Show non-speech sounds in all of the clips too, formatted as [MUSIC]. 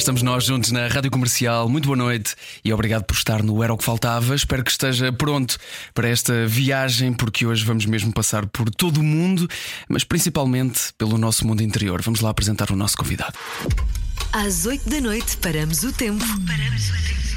Estamos nós juntos na Rádio Comercial. Muito boa noite e obrigado por estar no Era o que Faltava. Espero que esteja pronto para esta viagem, porque hoje vamos mesmo passar por todo o mundo, mas principalmente pelo nosso mundo interior. Vamos lá apresentar o nosso convidado. Às 8 da noite paramos o tempo. Paramos o tempo.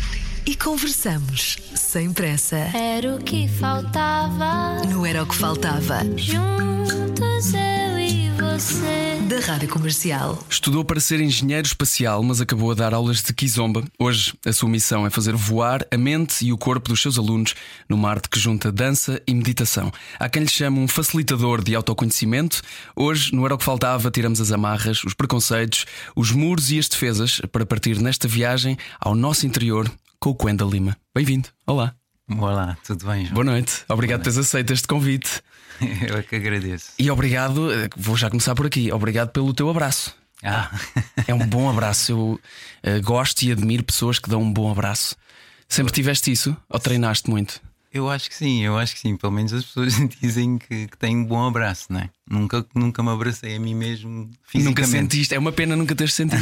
E conversamos sem pressa. Era o que faltava. Não era o que faltava. Juntos eu e você. Da Rádio Comercial. Estudou para ser engenheiro espacial, mas acabou a dar aulas de kizomba. Hoje, a sua missão é fazer voar a mente e o corpo dos seus alunos numa arte que junta dança e meditação. Há quem lhe chame um facilitador de autoconhecimento. Hoje, no Era o que Faltava, tiramos as amarras, os preconceitos, os muros e as defesas para partir nesta viagem ao nosso interior com o Quenda Lima. Bem-vindo. Olá. Olá, tudo bem, João? Boa noite. Obrigado por teres aceito este convite. [LAUGHS] Eu é que agradeço. E obrigado, eh, vou já começar por aqui. Obrigado pelo teu abraço. Ah, É um bom abraço. Eu eh, gosto e admiro pessoas que dão um bom abraço. Sempre tiveste isso? Ou treinaste muito? Eu acho que sim, eu acho que sim. Pelo menos as pessoas [LAUGHS] dizem que, que têm um bom abraço, não é? Nunca, nunca me abracei a mim mesmo fisicamente. Nunca sentiste, é uma pena nunca teres sentido.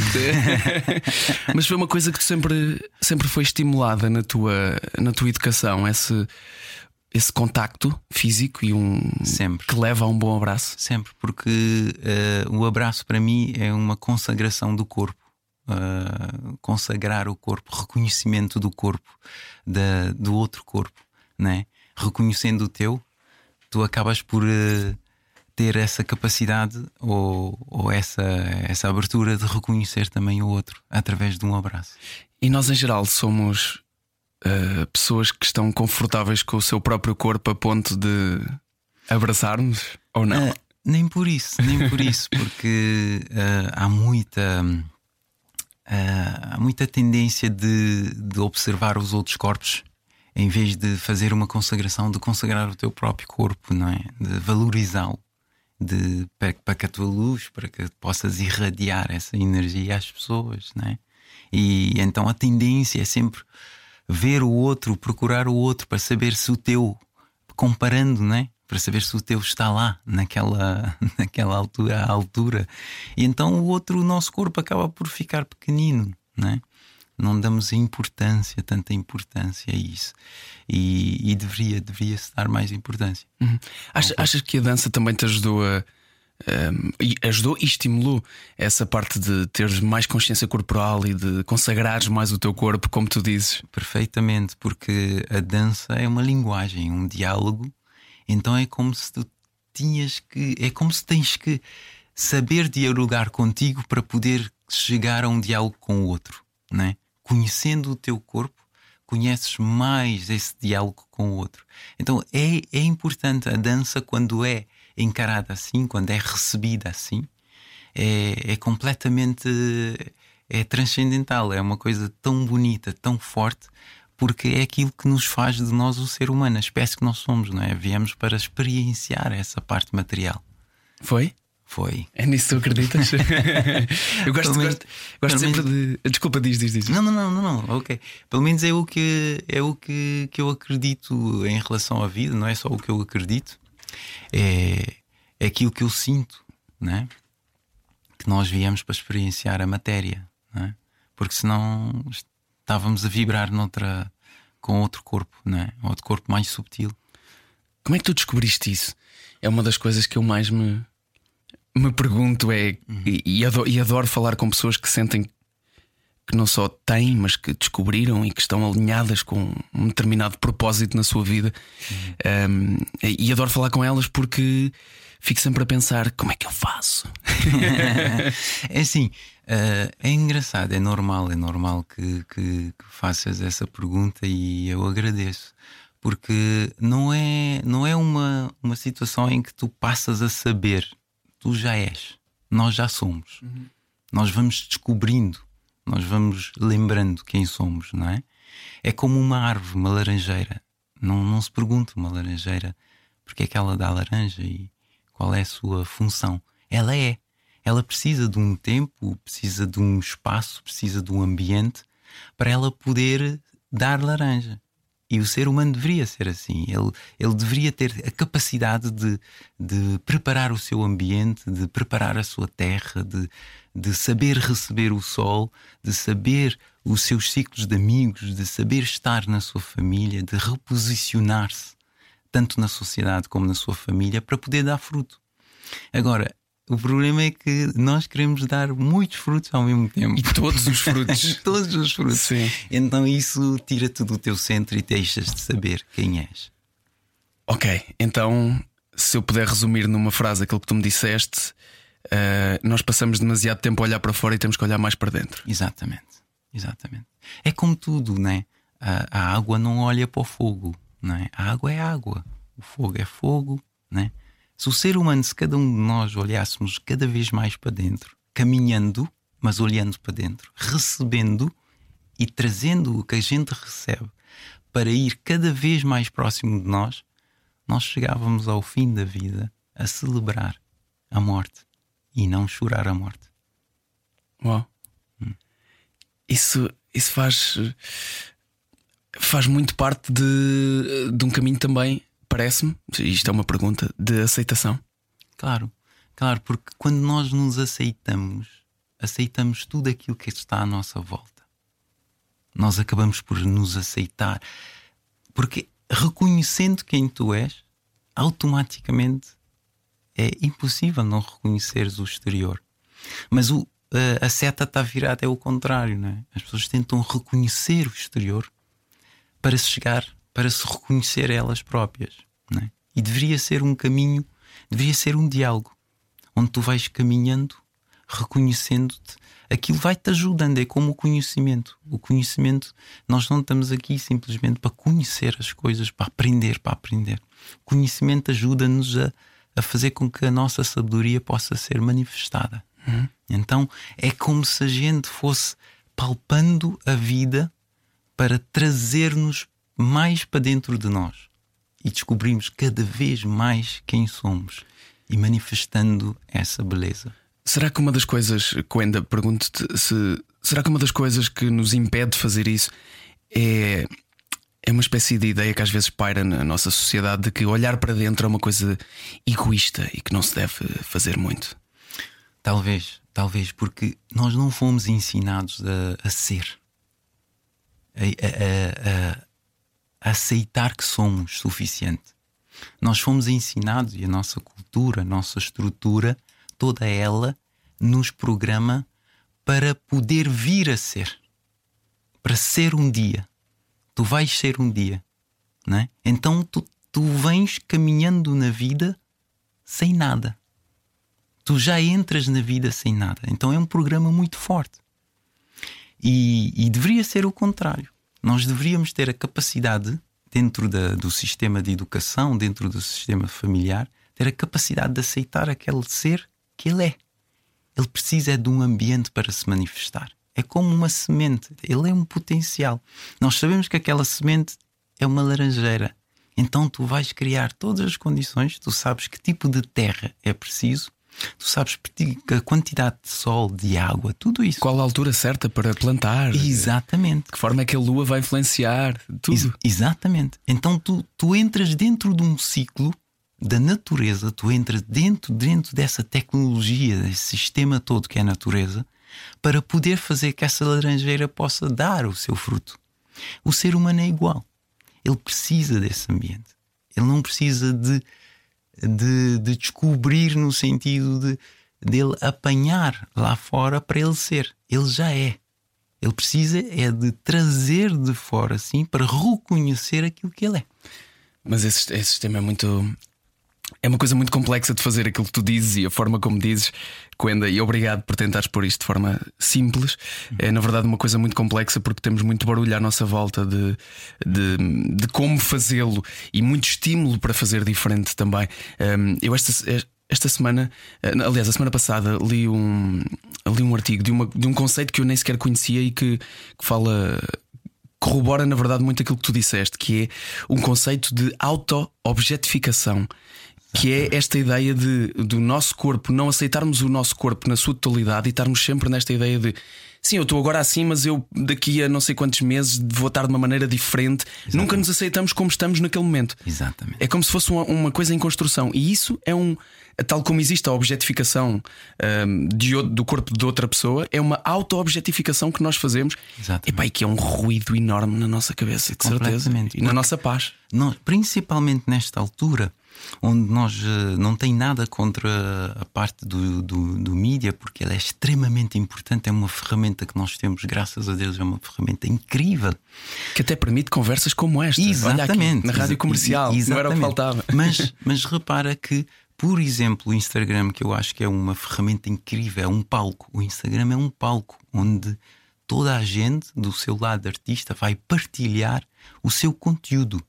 [LAUGHS] Mas foi uma coisa que tu sempre, sempre foi estimulada na tua, na tua educação, esse, esse contacto físico e um Sempre. que leva a um bom abraço. Sempre, porque eh, o abraço para mim é uma consagração do corpo. Eh, consagrar o corpo, reconhecimento do corpo, da, do outro corpo, né? reconhecendo o teu, tu acabas por eh, ter essa capacidade ou, ou essa, essa abertura de reconhecer também o outro através de um abraço. E nós, em geral, somos uh, pessoas que estão confortáveis com o seu próprio corpo a ponto de abraçar-nos ou não? Ah, nem por isso, nem por isso, [LAUGHS] porque ah, há muita. há muita tendência de, de observar os outros corpos em vez de fazer uma consagração, de consagrar o teu próprio corpo, não é? De valorizá-lo, de, para, para que a tua luz, para que possas irradiar essa energia às pessoas, não é? E então a tendência é sempre ver o outro, procurar o outro para saber se o teu, comparando, né? Para saber se o teu está lá, naquela, [LAUGHS] naquela altura, à altura. E então o outro, o nosso corpo, acaba por ficar pequenino, né? Não damos importância, tanta importância a isso. E, e deveria, deveria-se dar mais importância. Uhum. Achas, achas que a dança também te ajudou a. um, ajudou e estimulou essa parte de teres mais consciência corporal e de consagrares mais o teu corpo, como tu dizes. Perfeitamente, porque a dança é uma linguagem, um diálogo. Então é como se tu tinhas que. É como se tens que saber dialogar contigo para poder chegar a um diálogo com o outro, né? Conhecendo o teu corpo, conheces mais esse diálogo com o outro. Então é, é importante a dança quando é encarada assim, quando é recebida assim, é, é completamente é transcendental, é uma coisa tão bonita, tão forte, porque é aquilo que nos faz de nós o ser humano, a espécie que nós somos, não é? Viemos para experienciar essa parte material. Foi? Foi. É nisso que tu acreditas? [LAUGHS] Eu gosto, menos- gosto, gosto sempre de. Desculpa, diz, diz, diz. Não, não, não, não, não, ok. Pelo menos é o que é o que, que eu acredito em relação à vida, não é só o que eu acredito, é, é aquilo que eu sinto, né? Que nós viemos para experienciar a matéria, né? Porque senão estávamos a vibrar noutra com outro corpo, né? Outro corpo mais subtil. Como é que tu descobriste isso? É uma das coisas que eu mais me, me pergunto é e, e adoro, e adoro falar com pessoas que sentem que não só têm, mas que descobriram e que estão alinhadas com um determinado propósito na sua vida. Um, e adoro falar com elas porque fico sempre a pensar como é que eu faço. [LAUGHS] é assim, eh, é engraçado, é normal, é normal que, que, que faças essa pergunta e eu agradeço. Porque não é, não é uma, uma situação em que tu passas a saber, tu já és, nós já somos. Nós vamos descobrindo, nós vamos lembrando quem somos, não é? É como uma árvore, uma laranjeira. Não, não se pergunta uma laranjeira porque é que ela dá laranja e qual é a sua função. Ela é. Ela precisa de um tempo, precisa de um espaço, precisa de um ambiente para ela poder dar laranja. E o ser humano deveria ser assim. Ele, ele deveria ter a capacidade de, de preparar o seu ambiente, de preparar a sua terra, de, de saber receber o sol, de saber os seus ciclos de amigos, de saber estar na sua família, de reposicionar-se, tanto na sociedade como na sua família, para poder dar fruto. Agora, o problema é que nós queremos dar muitos frutos ao mesmo tempo. E todos os frutos. [LAUGHS] todos os frutos. Sim. Então isso tira-te do teu centro e deixas de saber quem és. Ok, então se eu puder resumir numa frase aquilo que tu me disseste, uh, nós passamos demasiado tempo a olhar para fora e temos que olhar mais para dentro. Exatamente, exatamente. É como tudo, né? A, a água não olha para o fogo, não é? A água é água, o fogo é fogo, né? Se o ser humano, se cada um de nós olhássemos cada vez mais para dentro, caminhando, mas olhando para dentro, recebendo e trazendo o que a gente recebe para ir cada vez mais próximo de nós, nós chegávamos ao fim da vida a celebrar a morte e não chorar a morte. Uau. Hum. Isso, isso faz, faz muito parte de, de um caminho também parece-me, isto é uma pergunta, de aceitação. Claro, claro, porque quando nós nos aceitamos, aceitamos tudo aquilo que está à nossa volta. Nós acabamos por nos aceitar, porque reconhecendo quem tu és, automaticamente é impossível não reconheceres o exterior. Mas o, a, a seta está virada, é o contrário, não é? As pessoas tentam reconhecer o exterior para se chegar para se reconhecer elas próprias. É? E deveria ser um caminho, deveria ser um diálogo, onde tu vais caminhando, reconhecendo-te. Aquilo vai-te ajudando, é como o conhecimento. O conhecimento, nós não estamos aqui simplesmente para conhecer as coisas, para aprender, para aprender. O conhecimento ajuda-nos a, a fazer com que a nossa sabedoria possa ser manifestada. Uhum. Então é como se a gente fosse palpando a vida para trazer-nos mais para dentro de nós e descobrimos cada vez mais quem somos e manifestando essa beleza. Será que uma das coisas, Coenda, pergunto-te se será que uma das coisas que nos impede de fazer isso é é uma espécie de ideia que às vezes paira na nossa sociedade de que olhar para dentro é uma coisa egoísta e que não se deve fazer muito? Talvez, talvez, porque nós não fomos ensinados a, a ser, a, a, a aceitar que somos suficiente. Nós fomos ensinados e a nossa cultura, a nossa estrutura, toda ela nos programa para poder vir a ser, para ser um dia. Tu vais ser um dia, não é? Então tu, tu vens caminhando na vida sem nada. Tu já entras na vida sem nada. Então é um programa muito forte. E, e deveria ser o contrário nós deveríamos ter a capacidade, dentro da, do sistema de educação, dentro do sistema familiar, ter a capacidade de aceitar aquele ser que ele é. Ele precisa de um ambiente para se manifestar. É como uma semente, ele é um potencial. Nós sabemos que aquela semente é uma laranjeira. Então tu vais criar todas as condições, tu sabes que tipo de terra é preciso, Tu sabes a quantidade de sol, de água, tudo isso. Qual a altura certa para plantar? Exatamente. Que forma é que a lua vai influenciar? Tudo. Ex exatamente. Então tu, tu entras dentro de um ciclo da natureza, tu entras dentro, dentro dessa tecnologia, desse sistema todo que é a natureza, para poder fazer que essa laranjeira possa dar o seu fruto. O ser humano é igual. Ele precisa desse ambiente. Ele não precisa de de, de descobrir no sentido de dele apanhar lá fora para ele ser. Ele já é. Ele precisa é de trazer de fora assim para reconhecer aquilo que ele é. Mas esse, esse sistema é muito é uma coisa muito complexa de fazer aquilo que tu dizes e a forma como dizes, Coenda, e obrigado por tentares pôr isto de forma simples. É na verdade uma coisa muito complexa porque temos muito barulho à nossa volta de, de, de como fazê-lo e muito estímulo para fazer diferente também. Um, eu esta, esta semana, eh, aliás, a semana passada, li um, li um artigo de, uma, de um conceito que eu nem sequer conhecia e que, que fala corrobora, na verdade, muito aquilo que tu disseste, que é um conceito de auto-objetificação. Que é esta ideia de do nosso corpo, não aceitarmos o nosso corpo na sua totalidade e estarmos sempre nesta ideia de sim, eu estou agora assim, mas eu daqui a não sei quantos meses vou estar de uma maneira diferente. Exatamente. Nunca nos aceitamos como estamos naquele momento. Exatamente. É como se fosse uma, uma coisa em construção. E isso é um. Tal como existe a objetificação um, de, do corpo de outra pessoa, é uma auto-objetificação que nós fazemos. Exatamente. Epá, e que é um ruído enorme na nossa cabeça, de certeza. E na nossa paz. Nós, principalmente nesta altura, onde nós uh, não tem nada contra a parte do, do, do mídia, porque ela é extremamente importante, é uma ferramenta que nós temos, graças a Deus, é uma ferramenta incrível. Que até permite conversas como esta. Exatamente. Aqui, na rádio comercial, Exatamente. não era o que faltava. [LAUGHS] Mas, mas repara que por exemplo, o Instagram, que eu acho que é uma ferramenta incrível, é um palco. O Instagram é um palco onde toda a gente do seu lado artista vai partilhar o seu conteúdo,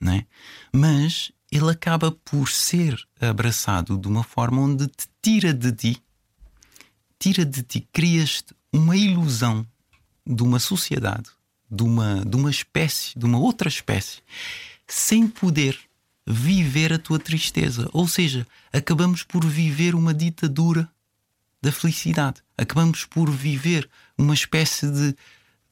né? Mas ele acaba por ser abraçado de uma forma onde te tira de ti, tira de ti, crias-te uma ilusão de uma sociedade, de uma, de uma espécie, de uma outra espécie, sem poder viver a tua tristeza. Ou seja, acabamos por viver uma ditadura da felicidade. Acabamos por viver uma espécie de,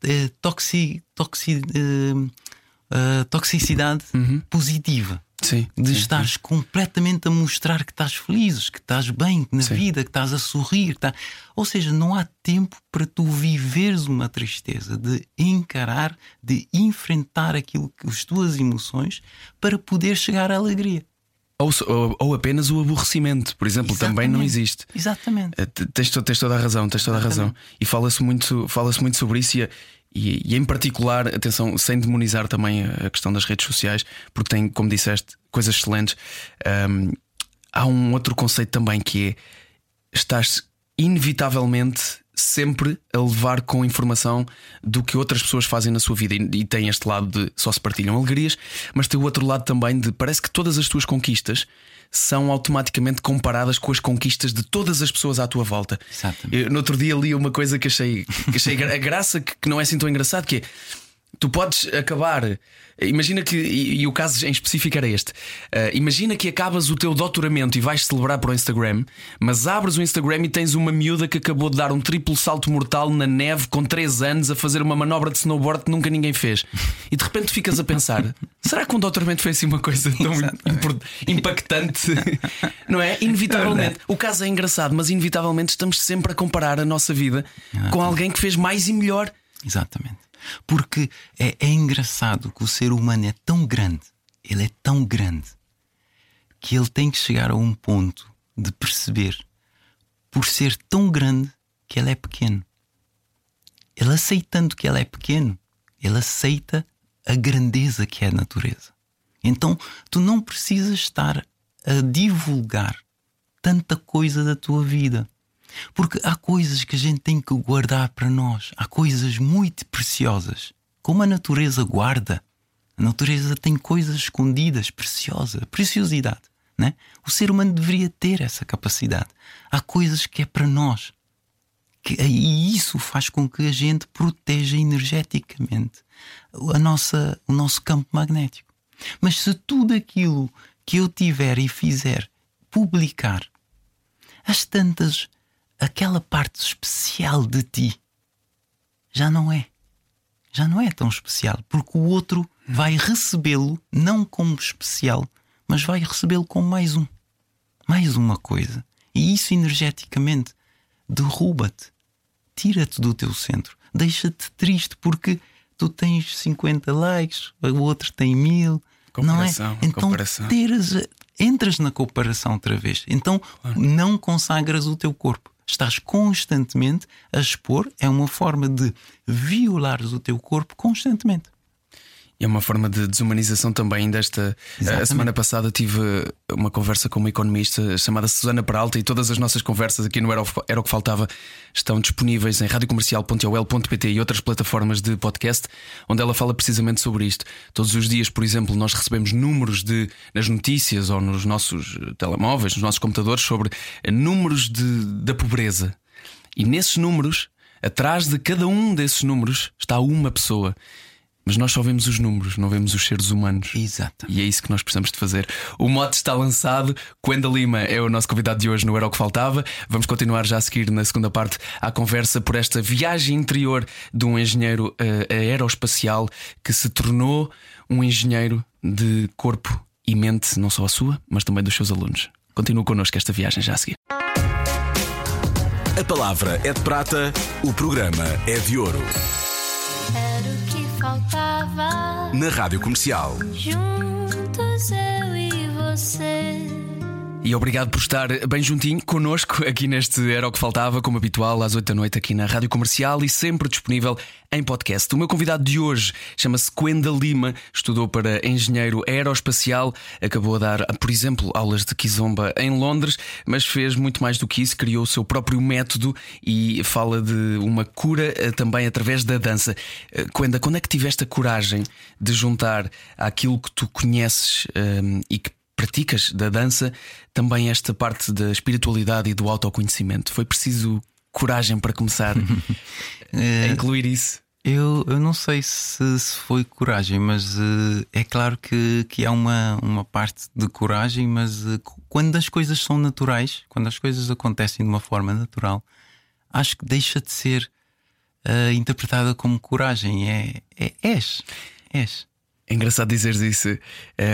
de toxi, toxi, uh, uh, toxicidade uhum. positiva. Sim, de sim, estares sim. completamente a mostrar que estás feliz, que estás bem na vida, que estás a sorrir. Tá... Ou seja, não há tempo para tu viveres uma tristeza, de encarar, de enfrentar aquilo que as tuas emoções para poder chegar à alegria. Ou, ou, ou apenas o aborrecimento, por exemplo, Exatamente. também não existe. Exatamente. Eh, tens, tens toda a razão, tens toda a razão. E fala-se muito, fala muito sobre isso e e, e, em particular, atenção, sem demonizar também a questão das redes sociais, porque tem, como disseste, coisas excelentes. Um, há um outro conceito também que é estás inevitavelmente sempre a levar com informação do que outras pessoas fazem na sua vida. E, e tem este lado de só se partilham alegrias, mas tem o outro lado também de parece que todas as tuas conquistas são automaticamente comparadas com as conquistas de todas as pessoas à tua volta. Exatamente. Eu, no outro dia li uma coisa que achei, que achei a graça que, que não é assim tão engraçado, que é tu podes acabar Imagina que, e, e, o caso em específico era este: uh, imagina que acabas o teu doutoramento e vais celebrar para o Instagram, mas abres o Instagram e tens uma miúda que acabou de dar um triplo salto mortal na neve com 3 anos a fazer uma manobra de snowboard que nunca ninguém fez. E de repente ficas a pensar: [LAUGHS] será que um doutoramento foi assim uma coisa tão impactante? [LAUGHS] Não é? Inevitavelmente. O caso é engraçado, mas inevitavelmente estamos sempre a comparar a nossa vida com alguém que fez mais e melhor. Exatamente. Porque é, é engraçado que o ser humano é tão grande, ele é tão grande, que ele tem que chegar a um ponto de perceber, por ser tão grande, que ele é pequeno. Ele aceitando que ele é pequeno, ele aceita a grandeza que é a natureza. Então tu não precisas estar a divulgar tanta coisa da tua vida. Porque há coisas que a gente tem que guardar para nós, há coisas muito preciosas, como a natureza guarda. A natureza tem coisas escondidas, preciosa, preciosidade. Né? O ser humano deveria ter essa capacidade. Há coisas que é para nós. Que, e isso faz com que a gente proteja energeticamente a nossa, o nosso campo magnético. Mas se tudo aquilo que eu tiver e fizer publicar, as tantas aquela parte especial de ti já não é. Já não é tão especial, porque o outro vai recebê-lo não como especial, mas vai recebê-lo como mais um. Mais uma coisa. E isso energeticamente derruba-te, tira-te do teu centro, deixa-te triste porque tu tens 50 likes, o outro tem mil. Não é? Então comparação. Teres, entras na comparação outra vez. Então claro. não consagras o teu corpo estás constantemente a expor, é uma forma de violares o teu corpo constantemente. É uma forma de desumanização também desta. Exatamente. A semana passada tive uma conversa com uma economista chamada Susana Peralta e todas as nossas conversas aqui no Era o, Era o que Faltava estão disponíveis em radiocomercial.ol.pt e outras plataformas de podcast, onde ela fala precisamente sobre isto. Todos os dias, por exemplo, nós recebemos números de nas notícias ou nos nossos telemóveis, nos nossos computadores, sobre números de, da pobreza. E nesses números, atrás de cada um desses números, está uma pessoa. Mas nós só vemos os números, não vemos os seres humanos. Exato. E é isso que nós precisamos de fazer. O mote está lançado. Quenda Lima é o nosso convidado de hoje no Era o que Faltava. Vamos continuar já a seguir na segunda parte à conversa por esta viagem interior de um engenheiro uh, aeroespacial que se tornou um engenheiro de corpo e mente, não só a sua, mas também dos seus alunos. Continua connosco esta viagem já a seguir. A palavra é de prata, o programa é de ouro. Faltava. Na Rádio Comercial. Juntos eu e você. E obrigado por estar bem juntinho connosco aqui neste Era o que Faltava, como habitual, às 8 da noite aqui na Rádio Comercial e sempre disponível em podcast. O meu convidado de hoje chama-se Quenda Lima, estudou para engenheiro aeroespacial, acabou a dar, por exemplo, aulas de Kizomba em Londres, mas fez muito mais do que isso, criou o seu próprio método e fala de uma cura eh, também através da dança. Eh, Quenda, quando é que tiveste a coragem de juntar aquilo que tu conheces um, e que praticas da dança também esta parte da espiritualidade e do autoconhecimento? Foi preciso coragem para começar [LAUGHS] a incluir isso? Eu, eu não sei se, se foi coragem, mas uh, é claro que, que há uma, uma parte de coragem, mas uh, quando as coisas são naturais, quando as coisas acontecem de uma forma natural, acho que deixa de ser uh, interpretada como coragem. É, é és. És. É engraçado dizeres isso.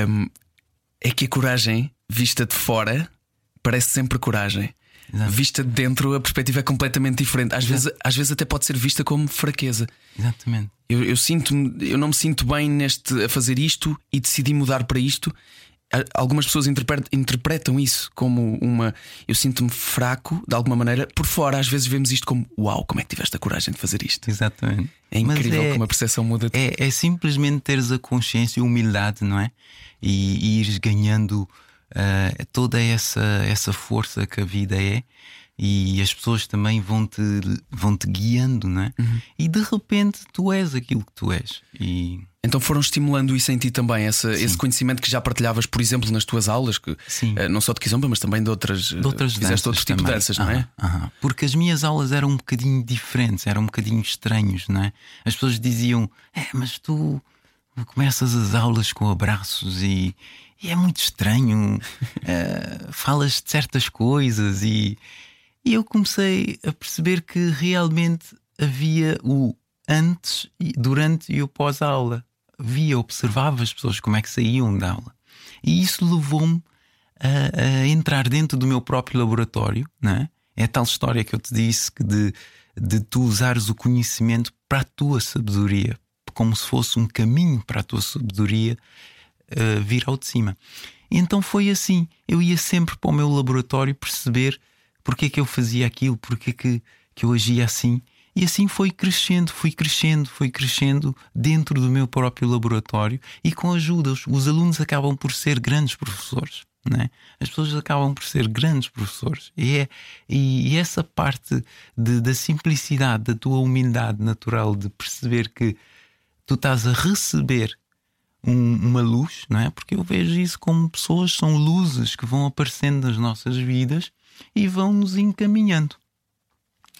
Um, é que a coragem, vista de fora, parece sempre coragem. Exato. Vista de dentro, a perspectiva é completamente diferente. Às vezes, às vezes até pode ser vista como fraqueza. Exatamente. Eu, eu sinto eu não me sinto bem neste a fazer isto e decidi mudar para isto. Algumas pessoas interpre- interpretam isso como uma. Eu sinto-me fraco, de alguma maneira. Por fora, às vezes vemos isto como: Uau, como é que tiveste a coragem de fazer isto? Exatamente. É incrível é- como a percepção muda. É, é simplesmente teres a consciência e humildade, não é? E, e ires ganhando ah, toda essa, essa força que a vida é. E as pessoas também vão te, vão -te guiando, não é? Uhum. E de repente tu és aquilo que tu és. E Então foram estimulando isso em ti também, essa, esse conhecimento que já partilhavas, por exemplo, nas tuas aulas, que, Sim. eh, não só de Kizomba, mas também de outras. de outras fizeste danças outro tipo de também. danças, não é? Aham. Porque as minhas aulas eram um bocadinho diferentes, eram um bocadinho estranhos, não é? As pessoas diziam: É, mas tu começas as aulas com abraços e, e é muito estranho, [LAUGHS] eh, falas de certas coisas e, e eu comecei a perceber que realmente havia o antes, e- durante e o pós-aula. Via, observava as pessoas como é que saíam da aula. E isso levou-me a, a entrar dentro do meu próprio laboratório, não é? A tal história que eu te disse que de, de tu usares o conhecimento para a tua sabedoria, como se fosse um caminho para a tua sabedoria uh, vir ao de cima. Então foi assim. Eu ia sempre para o meu laboratório perceber porque é que eu fazia aquilo, porque é que, que eu agia assim. E assim foi crescendo, fui crescendo, fui crescendo dentro do meu próprio laboratório e com ajuda. Os, os alunos acabam por ser grandes professores. Né? As pessoas acabam por ser grandes professores. E, é, e essa parte de, da simplicidade, da tua humildade natural, de perceber que tu estás a receber um- uma luz, não é? Porque eu vejo isso como pessoas, são luzes que vão aparecendo nas nossas vidas e vão nos encaminhando.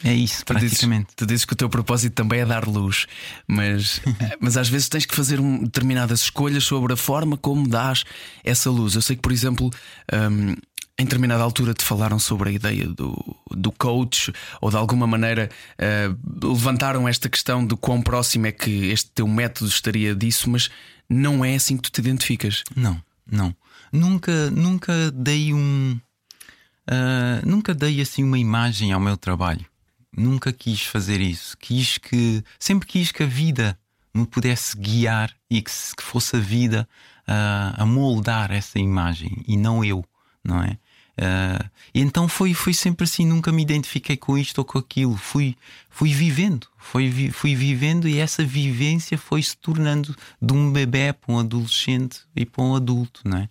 É isso, Tu dizes, praticamente. tu dizes que o teu propósito também é dar luz, mas, [LAUGHS] mas às vezes tens que fazer um- determinadas escolhas sobre a forma como dás essa luz. Eu sei que, por exemplo, hum, em determinada altura te falaram sobre a ideia do, do coach, ou de alguma maneira eh, levantaram esta questão de quão próximo é que este teu método estaria disso, mas não é assim que tu te identificas. Não, não. Nunca, nunca dei um. ah, nunca dei assim uma imagem ao meu trabalho. Nunca quis fazer isso. Quis que. Sempre quis que a vida me pudesse guiar e que, que fosse a vida ah, a moldar essa imagem e não eu, não é? Ah, e então foi, foi sempre assim, nunca me identifiquei com isto ou com aquilo. Fui, fui vivendo, fui, fui vivendo e essa vivência foi se tornando de um bebê para um adolescente e para um adulto, não é?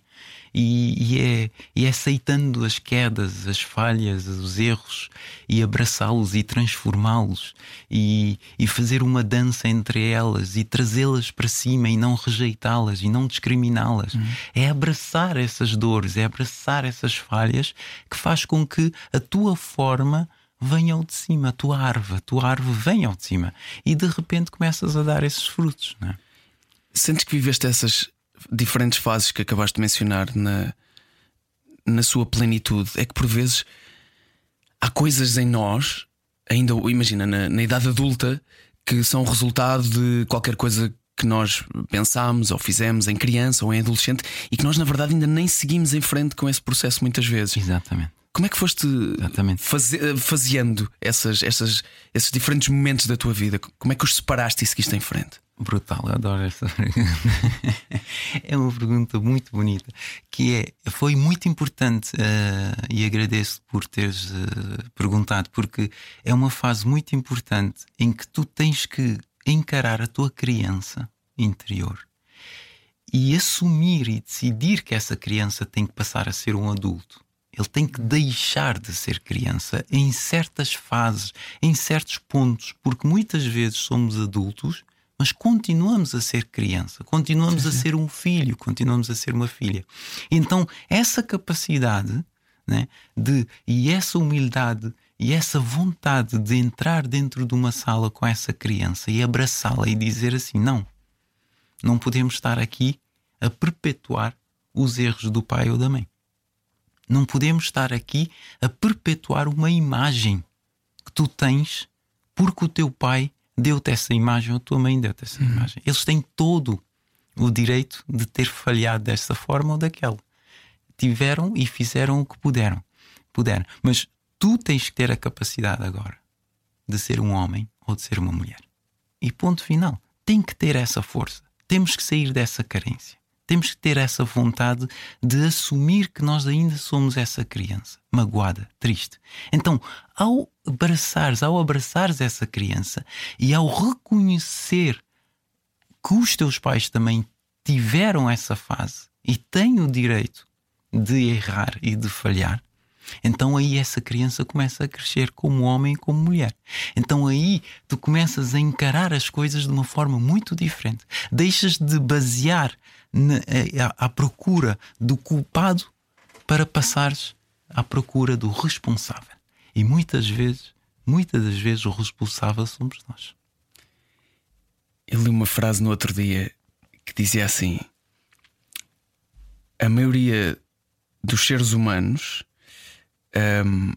E, e é, e é aceitando as quedas, as falhas, os erros e abraçá-los e transformá-los e, e fazer uma dança entre elas e trazê-las para cima e não rejeitá-las e não discriminá-las. É abraçar essas dores, é abraçar essas falhas que faz com que a tua forma venha ao de cima, a tua árvore, a tua árvore venha ao de cima e de repente começas a dar esses frutos, não é? Sentes que viveste essas diferentes fases que acabaste de mencionar na, na sua plenitude? É que por vezes há coisas em nós, ainda imagina, na, na idade adulta, que são resultado de qualquer coisa que nós pensámos ou fizemos em criança ou em adolescente e que nós, na verdade, ainda nem seguimos em frente com esse processo muitas vezes. Exatamente. Como é que foste Exatamente. faze- faseando essas, essas, esses diferentes momentos da tua vida? Como é que os separaste e seguiste em frente? Brutal, eu adoro pergunta. [LAUGHS] é uma pergunta muito bonita que é, foi muito importante eh, e agradeço por teres eh, perguntado, porque é uma fase muito importante em que tu tens que encarar a tua criança interior e assumir e decidir que essa criança tem que passar a ser um adulto. Ele tem que deixar de ser criança em certas fases, em certos pontos, porque muitas vezes somos adultos, mas continuamos a ser criança, continuamos a ser um filho, continuamos a ser uma filha. Então, essa capacidade né, de, e essa humildade e essa vontade de entrar dentro de uma sala com essa criança e abraçá-la e dizer assim: não, não podemos estar aqui a perpetuar os erros do pai ou da mãe. Não podemos estar aqui a perpetuar uma imagem que tu tens porque o teu pai deu-te essa imagem ou a tua mãe deu-te essa imagem. Eles têm todo o direito de ter falhado dessa forma ou daquela. Tiveram e fizeram o que puderam. Puderam. Mas tu tens que ter a capacidade agora de ser um homem ou de ser uma mulher. E ponto final. Tem que ter essa força. Temos que sair dessa carência. Temos que ter essa vontade de assumir que nós ainda somos essa criança, magoada, triste. Então, ao abraçares, ao abraçares essa criança e ao reconhecer que os teus pais também tiveram essa fase e têm o direito de errar e de falhar, então aí essa criança começa a crescer como homem e como mulher. Então aí tu começas a encarar as coisas de uma forma muito diferente. Deixas de basear à, à procura do culpado para passares à procura do responsável. E muitas vezes, muitas das vezes, o responsável somos nós. Eu li uma frase no outro dia que dizia assim: A maioria dos seres humanos hum,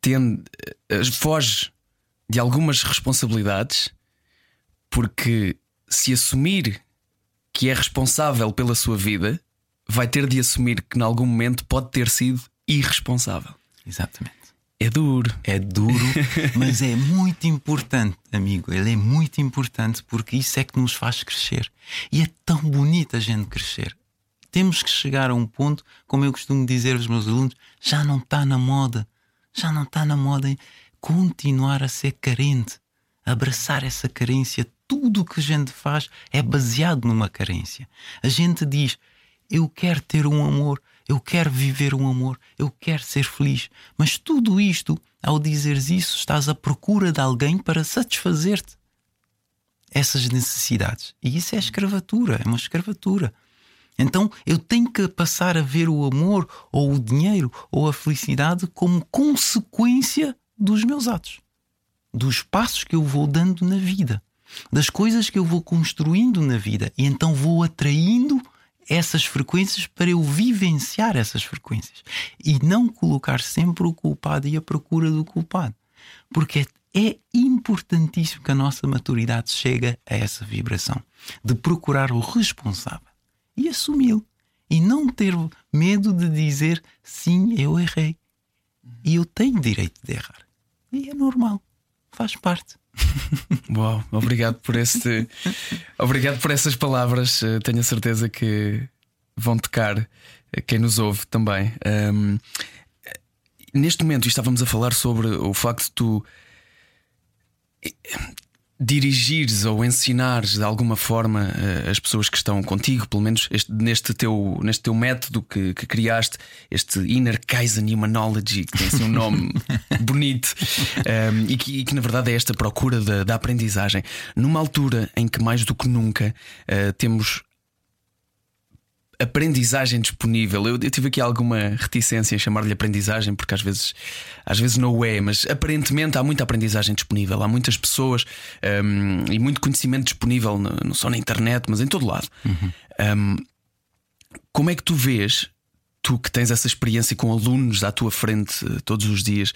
tende, eh, foge de algumas responsabilidades porque se assumir que é responsável pela sua vida, vai ter de assumir que, em algum momento, pode ter sido irresponsável. Exatamente. É duro. É duro, [LAUGHS] mas é muito importante, amigo. Ele é muito importante porque isso é que nos faz crescer. E é tão bonito a gente crescer. Temos que chegar a um ponto, como eu costumo dizer aos meus alunos, já não está na moda. Já não está na moda em continuar a ser carente, abraçar essa carência. Tudo o que a gente faz é baseado numa carência. A gente diz: Eu quero ter um amor, eu quero viver um amor, eu quero ser feliz. Mas tudo isto, ao dizeres isso, estás à procura de alguém para satisfazer-te essas necessidades. E isso é escravatura, é uma escravatura. Então eu tenho que passar a ver o amor, ou o dinheiro, ou a felicidade como consequência dos meus atos, dos passos que eu vou dando na vida, das coisas que eu vou construindo na vida. E então vou atraindo essas frequências para eu vivenciar essas frequências e não colocar sempre o culpado e a procura do culpado, porque é importantíssimo que a nossa maturidade chegue a essa vibração de procurar o responsável e assumi-lo e não ter medo de dizer sim, eu errei e eu tenho direito de errar e é normal, faz parte. [LAUGHS] Uau, obrigado por este. obrigado por essas palavras. Eh, Tenho a certeza que vão tocar eh, quem nos ouve também. Ahm, neste momento estávamos a falar sobre o facto de tu eh, dirigires ou ensinares de alguma forma eh, as pessoas que estão contigo, pelo menos este- neste, teu, neste teu método que, que criaste, este Inner Kaizen Humanology, que tem assim um nome [LAUGHS] bonito, ehm, e, que, e que na verdade é esta procura da, da aprendizagem, numa altura em que mais do que nunca eh, temos aprendizagem disponível. Eu, eu, tive aqui alguma reticência em chamar-lhe aprendizagem, porque às vezes, às vezes não é, mas aparentemente há muita aprendizagem disponível. Há muitas pessoas um, e muito conhecimento disponível, não só na internet, mas em todo lado. Uhum. Um, como é que tu vês, tu que tens essa experiência com alunos à tua frente uh, todos os dias,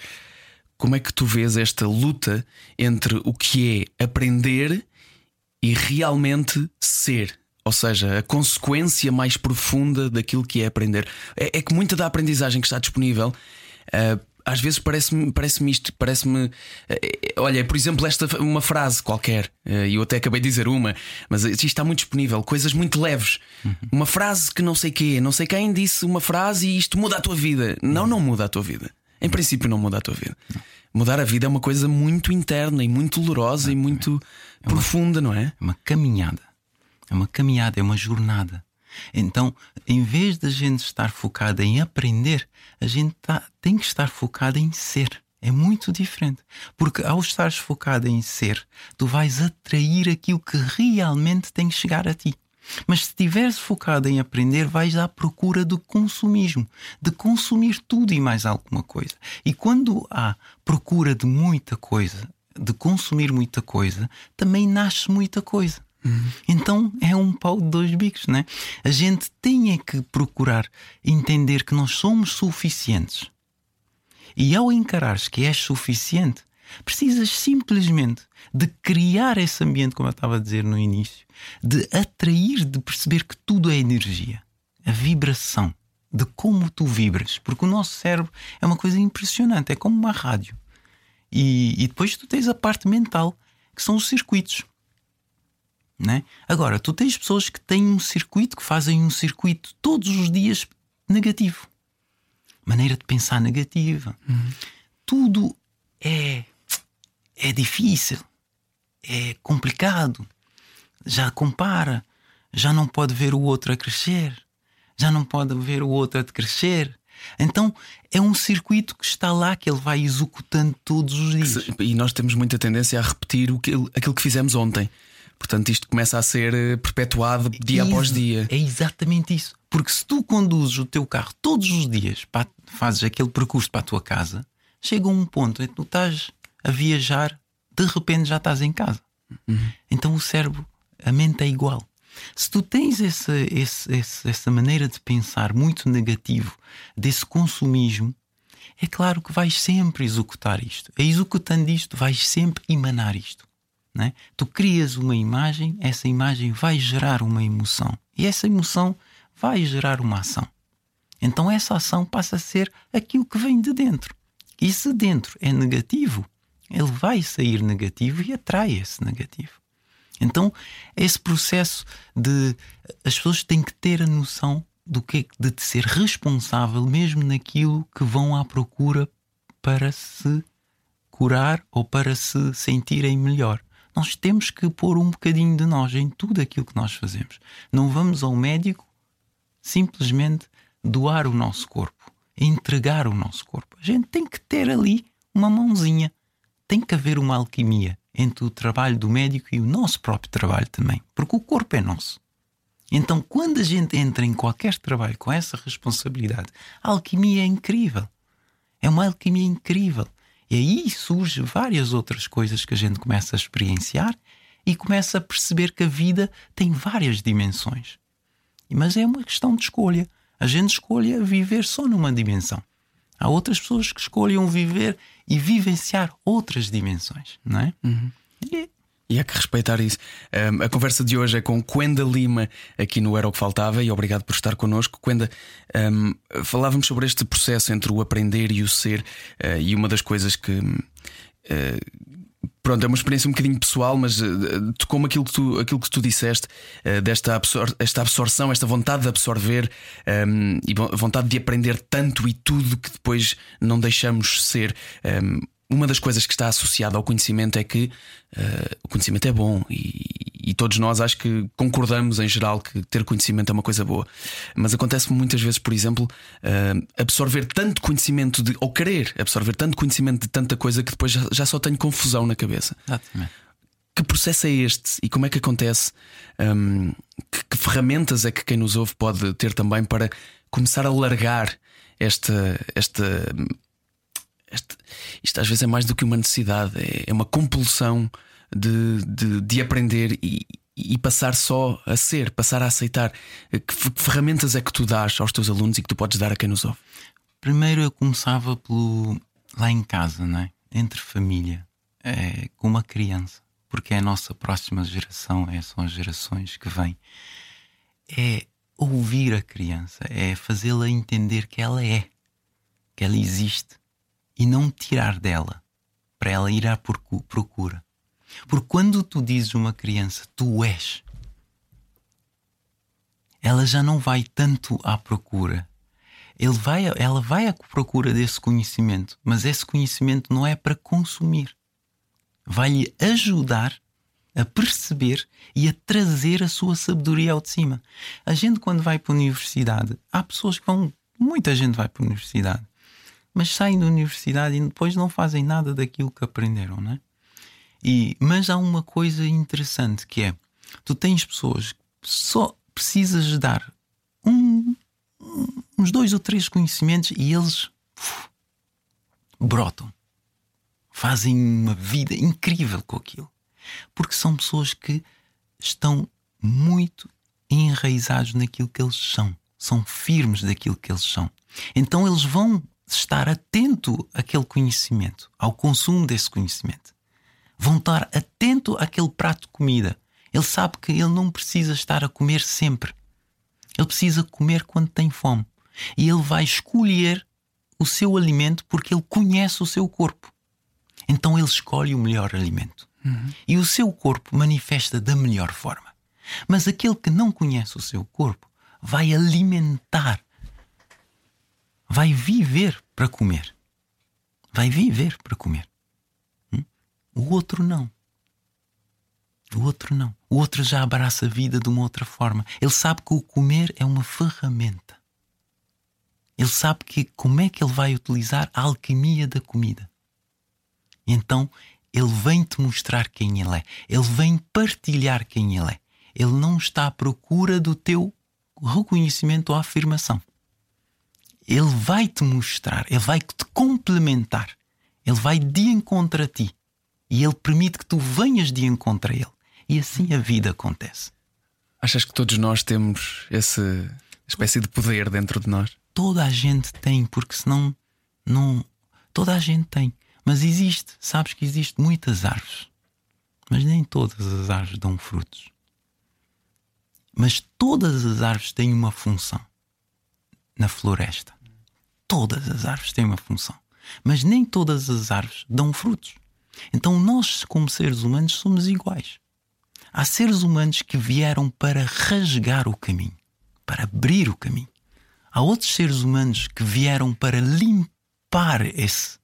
como é que tu vês esta luta entre o que é aprender e realmente ser? Ou seja, a consequência mais profunda daquilo que é aprender. É, é que muita da aprendizagem que está disponível. Uh, às vezes parece-me parece isto, parece-me. Eh, olha, por exemplo, esta uma frase qualquer, e eu até acabei de dizer uma, mas isto está muito disponível, coisas muito leves. Uhum. Uma frase que não sei quê, não sei quem disse uma frase e isto muda a tua vida. Não, não muda a tua vida. Em princípio, não muda a tua vida. Mudar a vida é uma coisa muito interna e muito dolorosa e muito é uma, profunda, não é? É uma caminhada. É uma caminhada, é uma jornada. Então, em vez da gente estar focada em aprender, a gente tá, tem que estar focada em ser. É muito diferente. Porque ao estares focada em ser, tu vais atrair aquilo que realmente tem que chegar a ti. Mas se estiveres focado em aprender, vais à procura do consumismo, de consumir tudo e mais alguma coisa. E quando há procura de muita coisa, de consumir muita coisa, também nasce muita coisa. Uhum. Então é um pau de dois bicos, né? A gente tem é que procurar entender que nós somos suficientes. E ao encarares que és suficiente, precisas simplesmente de criar esse ambiente, como eu estava a dizer no início, de atrair, de perceber que tudo é energia, a vibração, de como tu vibras, porque o nosso cérebro é uma coisa impressionante, é como uma rádio. E, e depois tu tens a parte mental, que são os circuitos. Né? Agora, tu tens pessoas que têm um circuito, que fazem um circuito todos os dias negativo. Maneira de pensar negativa. Uhum. Tudo é, é difícil, é complicado. Já compara, já não pode ver o outro a crescer, já não pode ver o outro a crescer. Então é um circuito que está lá que ele vai executando todos os dias. E nós temos muita tendência a repetir o que, aquilo que fizemos ontem. Portanto, isto começa a ser eh, perpetuado dia após dia. É exatamente isso. Porque se tu conduzes o teu carro todos os dias, para, fazes aquele percurso para a tua casa, chega um ponto em que tu estás a viajar, de repente já estás em casa. Uhum. Então o cérebro, a mente é igual. Se tu tens essa, esse, essa maneira de pensar muito negativo, desse consumismo, é claro que vais sempre executar isto. E executando isto, vais sempre emanar isto. Né? Tu crias uma imagem, essa imagem vai gerar uma emoção e essa emoção vai gerar uma ação. Então essa ação passa a ser aquilo que vem de dentro. E se dentro é negativo, ele vai sair negativo e atrai esse negativo. Então, esse processo de as pessoas têm que ter a noção do que é de ser responsável mesmo naquilo que vão à procura para se curar ou para se sentirem melhor nós temos que pôr um bocadinho de nós em tudo aquilo que nós fazemos. Não vamos ao médico simplesmente doar o nosso corpo, entregar o nosso corpo. A gente tem que ter ali uma mãozinha. Tem que haver uma alquimia entre o trabalho do médico e o nosso próprio trabalho também, porque o corpo é nosso. Então, quando a gente entra em qualquer trabalho com essa responsabilidade, a alquimia é incrível. É uma alquimia incrível. E aí surgem várias outras coisas que a gente começa a experienciar e começa a perceber que a vida tem várias dimensões. Mas é uma questão de escolha. A gente escolhe viver só numa dimensão. Há outras pessoas que escolhem viver e vivenciar outras dimensões, não é? Uhum. E e há que respeitar isso. Um, a conversa de hoje é com Quenda Lima, aqui no Era o que Faltava, e obrigado por estar connosco. Quenda, um, falávamos sobre este processo entre o aprender e o ser, uh, e uma das coisas que. Uh, pronto, é uma experiência um bocadinho pessoal, mas uh, tocou-me aquilo que tu, aquilo que tu disseste, uh, desta absor esta absorção, esta vontade de absorver um, e vontade de aprender tanto e tudo que depois não deixamos ser. Um, uma das coisas que está associada ao conhecimento é que uh, o conhecimento é bom e, e, todos nós acho que concordamos em geral que ter conhecimento é uma coisa boa. Mas acontece muitas vezes, por exemplo, uh, absorver tanto conhecimento de, ou querer absorver tanto conhecimento de tanta coisa que depois já, já só tenho confusão na cabeça. Exatamente. que processo é este e como é que acontece? Um, que, que, ferramentas é que quem nos ouve pode ter também para começar a largar esta, esta, esta isto às vezes é mais do que uma necessidade, é, é uma compulsão de, de, de aprender e, e, passar só a ser, passar a aceitar. Que, que ferramentas é que tu dás aos teus alunos e que tu podes dar a quem nos ouve? Primeiro eu começava pelo lá em casa, não é? Entre família, é, com uma criança porque é a nossa próxima geração, é, são as gerações que vêm, é ouvir a criança, é fazê-la entender que ela é, que ela existe e não tirar dela para ela ir à procura. Porque quando tu dizes uma criança, tu és, ela já não vai tanto à procura. Ele vai, ela vai à procura desse conhecimento, mas esse conhecimento não é para consumir vai-lhe ajudar a perceber e a trazer a sua sabedoria ao de cima. A gente, quando vai para a universidade, há pessoas que vão, muita gente vai para a universidade, mas saem da universidade e depois não fazem nada daquilo que aprenderam, não é? E, mas há uma coisa interessante que é: tu tens pessoas que só precisas dar um, uns dois ou três conhecimentos e eles uf, brotam fazem uma vida incrível com aquilo. Porque são pessoas que estão muito enraizados naquilo que eles são, são firmes daquilo que eles são. Então eles vão estar atento àquele conhecimento, ao consumo desse conhecimento. Vão estar atento àquele prato de comida. Ele sabe que ele não precisa estar a comer sempre. Ele precisa comer quando tem fome. E ele vai escolher o seu alimento porque ele conhece o seu corpo. Então ele escolhe o melhor alimento. Uhum. E o seu corpo manifesta da melhor forma. Mas aquele que não conhece o seu corpo vai alimentar, vai viver para comer. Vai viver para comer. Hum? O outro não. O outro não. O outro já abraça a vida de uma outra forma. Ele sabe que o comer é uma ferramenta. Ele sabe que como é que ele vai utilizar a alquimia da comida. Então ele vem te mostrar quem ele é, ele vem partilhar quem ele é. Ele não está à procura do teu reconhecimento ou afirmação. Ele vai te mostrar, ele vai te complementar, ele vai de encontro a ti e ele permite que tu venhas de encontro a ele. E assim a vida acontece. Achas que todos nós temos essa espécie de poder dentro de nós? Toda a gente tem, porque senão não. Toda a gente tem. Mas existe, sabes que existe muitas árvores, mas nem todas as árvores dão frutos. Mas todas as árvores têm uma função na floresta. Todas as árvores têm uma função, mas nem todas as árvores dão frutos. Então nós, como seres humanos, somos iguais. Há seres humanos que vieram para rasgar o caminho, para abrir o caminho. Há outros seres humanos que vieram para limpar esse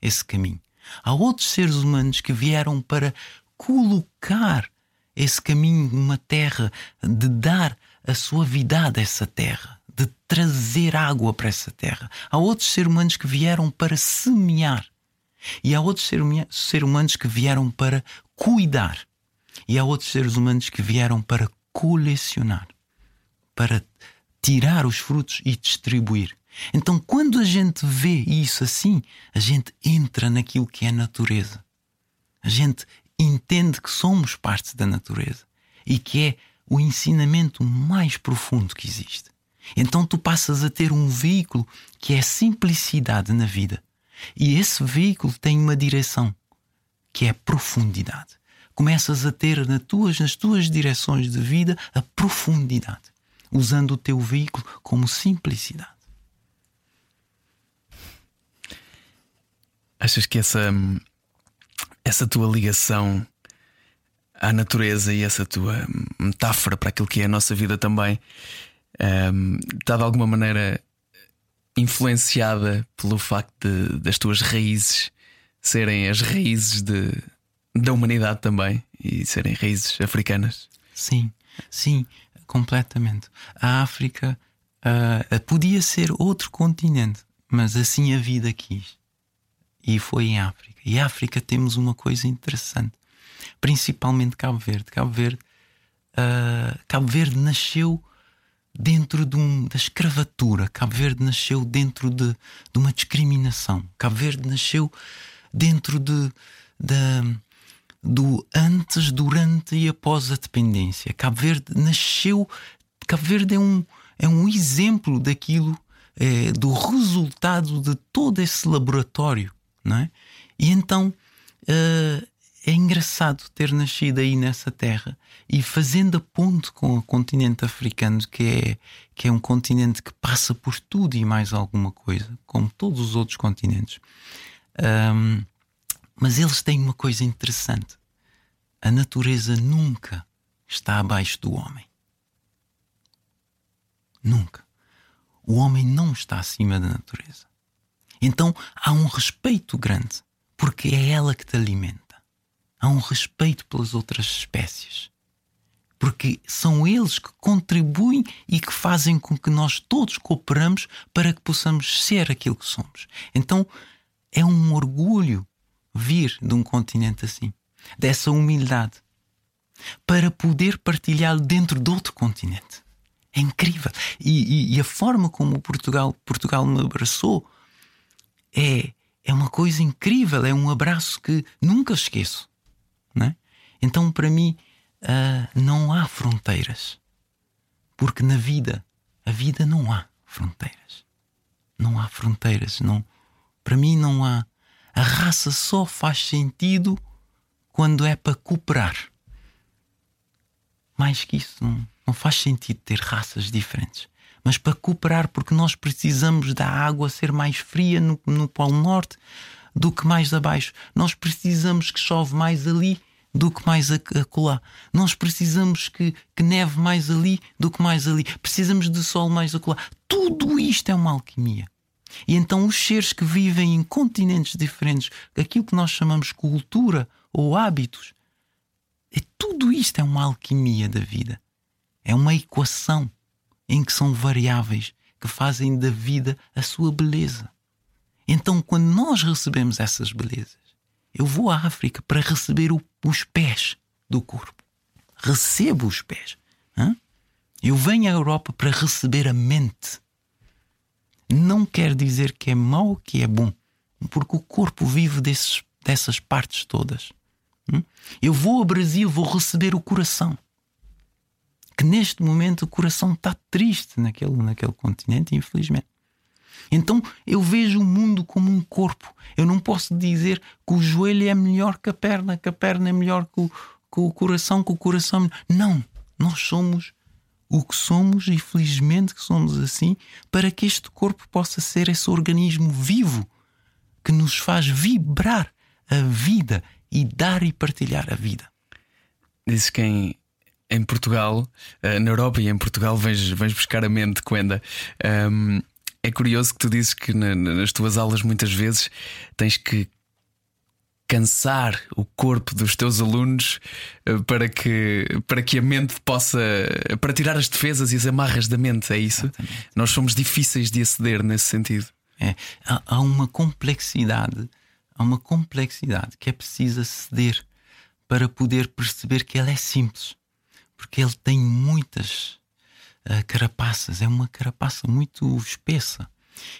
esse caminho. Há outros seres humanos que vieram para colocar esse caminho numa terra, de dar a suavidade a essa terra, de trazer água para essa terra. Há outros seres humanos que vieram para semear. E há outros seres humanos que vieram para cuidar. E há outros seres humanos que vieram para colecionar, para tirar os frutos e distribuir. Então, quando a gente vê isso assim, a gente entra naquilo que é natureza. A gente entende que somos parte da natureza e que é o ensinamento mais profundo que existe. Então, tu passas a ter um veículo que é simplicidade na vida. E esse veículo tem uma direção, que é profundidade. Começas a ter nas tuas, nas tuas direções de vida a profundidade, usando o teu veículo como simplicidade. Achas que essa, essa tua ligação à natureza e essa tua metáfora para aquilo que é a nossa vida também um, está de alguma maneira influenciada pelo facto de, das tuas raízes serem as raízes de, da humanidade também e serem raízes africanas? Sim, sim, completamente. A África uh, podia ser outro continente, mas assim a vida quis e foi em África. E África temos uma coisa interessante. principalmente Cabo Verde. Cabo Verde, uh, Cabo Verde nasceu dentro de um, da escravatura. Cabo Verde nasceu dentro de, de uma discriminação. Cabo Verde nasceu dentro de, de, do antes, durante e após a dependência. Cabo Verde nasceu. Cabo Verde é um, é um exemplo daquilo, é, do resultado de todo esse laboratório. Não é? E então. Uh, é engraçado ter nascido aí nessa terra e fazendo a ponte com o continente africano, que é, que é um continente que passa por tudo e mais alguma coisa, como todos os outros continentes. Um, mas eles têm uma coisa interessante: a natureza nunca está abaixo do homem. Nunca. O homem não está acima da natureza. Então há um respeito grande, porque é ela que te alimenta há um respeito pelas outras espécies. Porque são eles que contribuem e que fazem com que nós todos cooperamos para que possamos ser aquilo que somos. Então é um orgulho vir de um continente assim, dessa humildade, para poder partilhar dentro de outro continente. É incrível. E, e, e a forma como Portugal, Portugal me abraçou é, é uma coisa incrível. É um abraço que nunca esqueço. Então, para mim, uh, não há fronteiras. Porque na vida, a vida não há fronteiras. Não há fronteiras. Não, para mim, não há. A raça só faz sentido quando é para cooperar. Mais que isso, não, não faz sentido ter raças diferentes. Mas para cooperar, porque nós precisamos da água ser mais fria no, no Polo Norte do que mais abaixo. Nós precisamos que chove mais ali do que mais acolá. Nós precisamos que, que neve mais ali do que mais ali. Precisamos de sol mais acolá. Tudo isto é uma alquimia. E então os seres que vivem em continentes diferentes, aquilo que nós chamamos cultura ou hábitos, é, tudo isto é uma alquimia da vida. É uma equação em que são variáveis que fazem da vida a sua beleza. Então, quando nós recebemos essas belezas, eu vou à África para receber o, os pés do corpo. Recebo os pés. Hã? Eu venho à Europa para receber a mente. Não quer dizer que é mau ou que é bom, porque o corpo vive desses, dessas partes todas. Hum? Eu vou ao Brasil, vou receber o coração. Que neste momento o coração está triste naquele, naquele continente, infelizmente. Então eu vejo o mundo como um corpo. Eu não posso dizer que o joelho é melhor que a perna, que a perna é melhor que o, que o coração, que o coração. É não, nós somos o que somos e felizmente que somos assim, para que este corpo possa ser esse organismo vivo que nos faz vibrar a vida e dar e partilhar a vida. Diz quem em Portugal, eh, na Europa e em Portugal, vens, vens buscar a mente, Quenda. Um, é curioso que tu dizes que na, nas tuas aulas muitas vezes tens que cansar o corpo dos teus alunos eh, para que, para que a mente possa. para tirar as defesas e as amarras da mente, é isso? Exatamente. Nós somos difíceis de aceder nesse sentido. É, há, há uma complexidade, há uma complexidade que é preciso aceder para poder perceber que ela é simples, porque ele tem muitas carapaças, é uma carapaça muito espessa.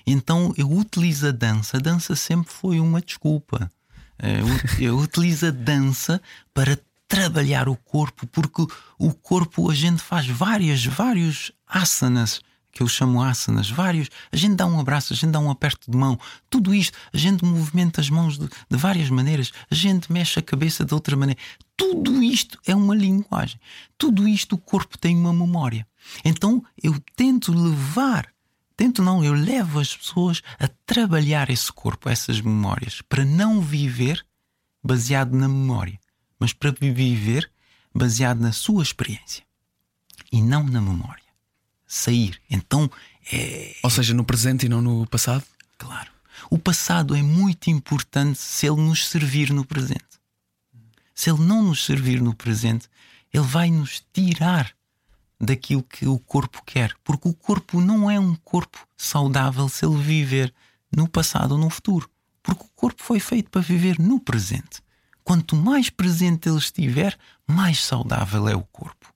Então eu utilizo a dança, a dança sempre foi uma desculpa. Uh, eu utilizo a dança para trabalhar o corpo, porque o corpo a gente faz várias, vários asanas que eu chamo asanas, vários. A gente dá um abraço, a gente dá um aperto de mão, tudo isto, a gente movimenta as mãos de, de várias maneiras, a gente mexe a cabeça de outra maneira. Tudo isto é uma linguagem. Tudo isto o corpo tem uma memória. Então eu tento levar, tento não, eu levo as pessoas a trabalhar esse corpo, essas memórias, para não viver baseado na memória, mas para viver baseado na sua experiência e não na memória. Sair. Então é. Ou seja, no presente e não no passado? Claro. O passado é muito importante se ele nos servir no presente. Se ele não nos servir no presente, ele vai nos tirar daquilo que o corpo quer, porque o corpo não é um corpo saudável se ele viver no passado ou no futuro, porque o corpo foi feito para viver no presente. Quanto mais presente ele estiver, mais saudável é o corpo.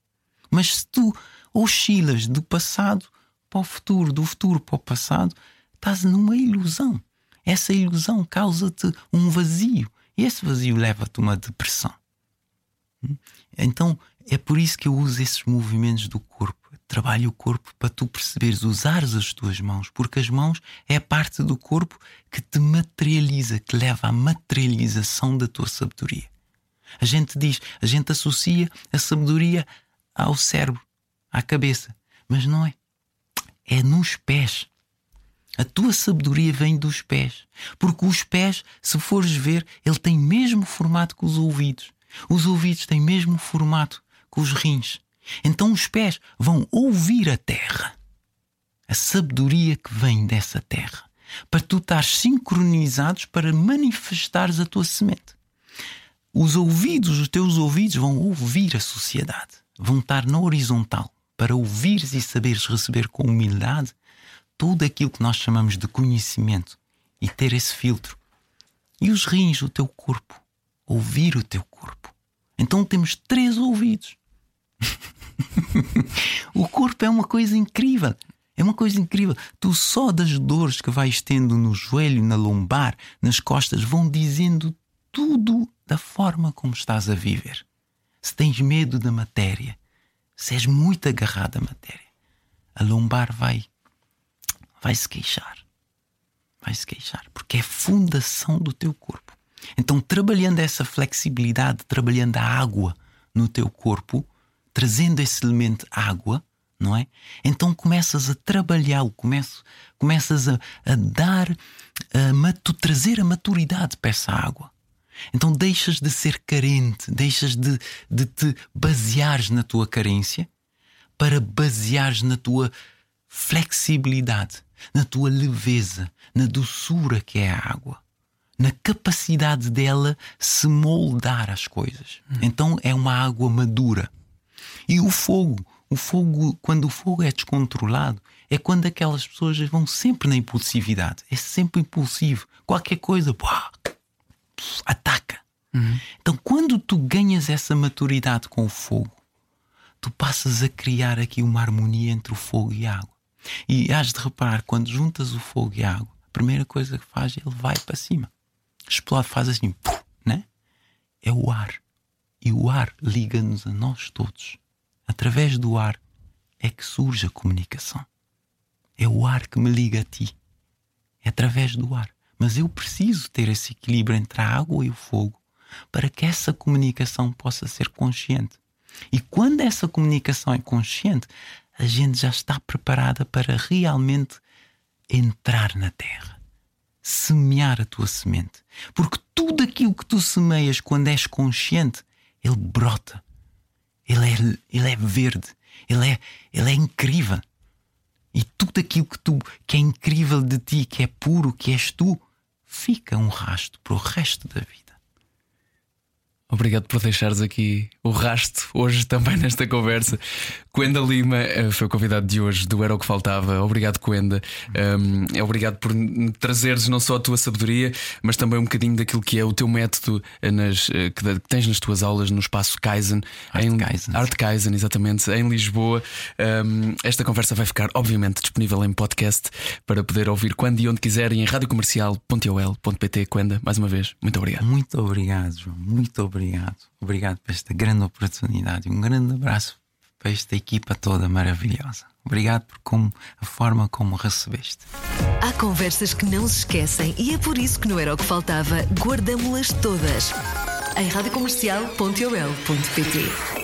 Mas se tu oscilas do passado para o futuro, do futuro para o passado, estás numa ilusão. Essa ilusão causa-te um vazio e esse vazio leva-te a uma depressão. Hum? Então é por isso que eu uso esses movimentos do corpo. Trabalho o corpo para tu perceberes, usares as tuas mãos, porque as mãos é a parte do corpo que te materializa, que leva à materialização da tua sabedoria. A gente diz, a gente associa a sabedoria ao cérebro, à cabeça, mas não é. É nos pés. A tua sabedoria vem dos pés, porque os pés, se fores ver, ele tem mesmo formato que os ouvidos. Os ouvidos têm mesmo formato que os rins. Então os pés vão ouvir a terra, a sabedoria que vem dessa terra, para tu estar sincronizados para manifestares a tua semente. Os ouvidos, os teus ouvidos vão ouvir a sociedade, vão estar na horizontal para ouvires e saberes receber com humildade tudo aquilo que nós chamamos de conhecimento e ter esse filtro. E os rins, o teu corpo, ouvir o teu corpo. Então temos três ouvidos [LAUGHS] o corpo é uma coisa incrível. É uma coisa incrível. Tu só das dores que vais tendo no joelho, na lombar, nas costas, vão dizendo tudo da forma como estás a viver. Se tens medo da matéria, se és muito agarrado à matéria, a lombar vai vai se queixar. Vai se queixar, porque é fundação do teu corpo. Então, trabalhando essa flexibilidade, trabalhando a água no teu corpo, trazendo esse elemento água, não é? Então começas a trabalhá-lo, começas, a, a dar, a tu trazer a maturidade para essa água. Então deixas de ser carente, deixas de, de te baseares na tua carência para baseares na tua flexibilidade, na tua leveza, na doçura que é a água, na capacidade dela se moldar às coisas. Hum. Então é uma água madura. E o fogo, o fogo, quando o fogo é descontrolado, é quando aquelas pessoas vão sempre na impulsividade. É sempre impulsivo. Qualquer coisa, ataca. Uhum. Então, quando tu ganhas essa maturidade com o fogo, tu passas a criar aqui uma harmonia entre o fogo e a água. E has de reparar, quando juntas o fogo e a água, a primeira coisa que faz, ele vai para cima. Explode, faz assim, né? É o ar. E o ar liga-nos a nós todos através do ar é que surge a comunicação. É o ar que me liga a ti. É através do ar. Mas eu preciso ter esse equilíbrio entre a água e o fogo para que essa comunicação possa ser consciente. E quando essa comunicação é consciente, a gente já está preparada para realmente entrar na terra, semear a tua semente. Porque tudo aquilo que tu semeias quando és consciente, ele brota ele é, ele é verde, ele é, ele é incrível. E tudo aquilo que, tu, que é incrível de ti, que é puro, que és tu, fica um rasto para o resto da vida. Obrigado por deixares aqui o rasto hoje também nesta conversa. Coenda Lima eh, foi o convidado de hoje do Era o que Faltava. Obrigado, Coenda. Um, é obrigado por trazeres não só a tua sabedoria, mas também um bocadinho daquilo que é o teu método eh, nas, eh, que tens nas tuas aulas no espaço Kaizen. Art em, Kaizen. Art Kaizen, exatamente, em Lisboa. Um, esta conversa vai ficar, obviamente, disponível em podcast para poder ouvir quando e onde quiserem em radiocomercial.ol.pt. Coenda, mais uma vez, muito obrigado. Muito obrigado, João. Muito obrigado obrigado. Obrigado por esta grande oportunidade. Um grande abraço para esta equipa toda maravilhosa. Obrigado por como, a forma como recebeste. Há conversas que não se esquecem e é por isso que não era o que faltava, guardamos-las todas. Em radiocomercial.ol.pt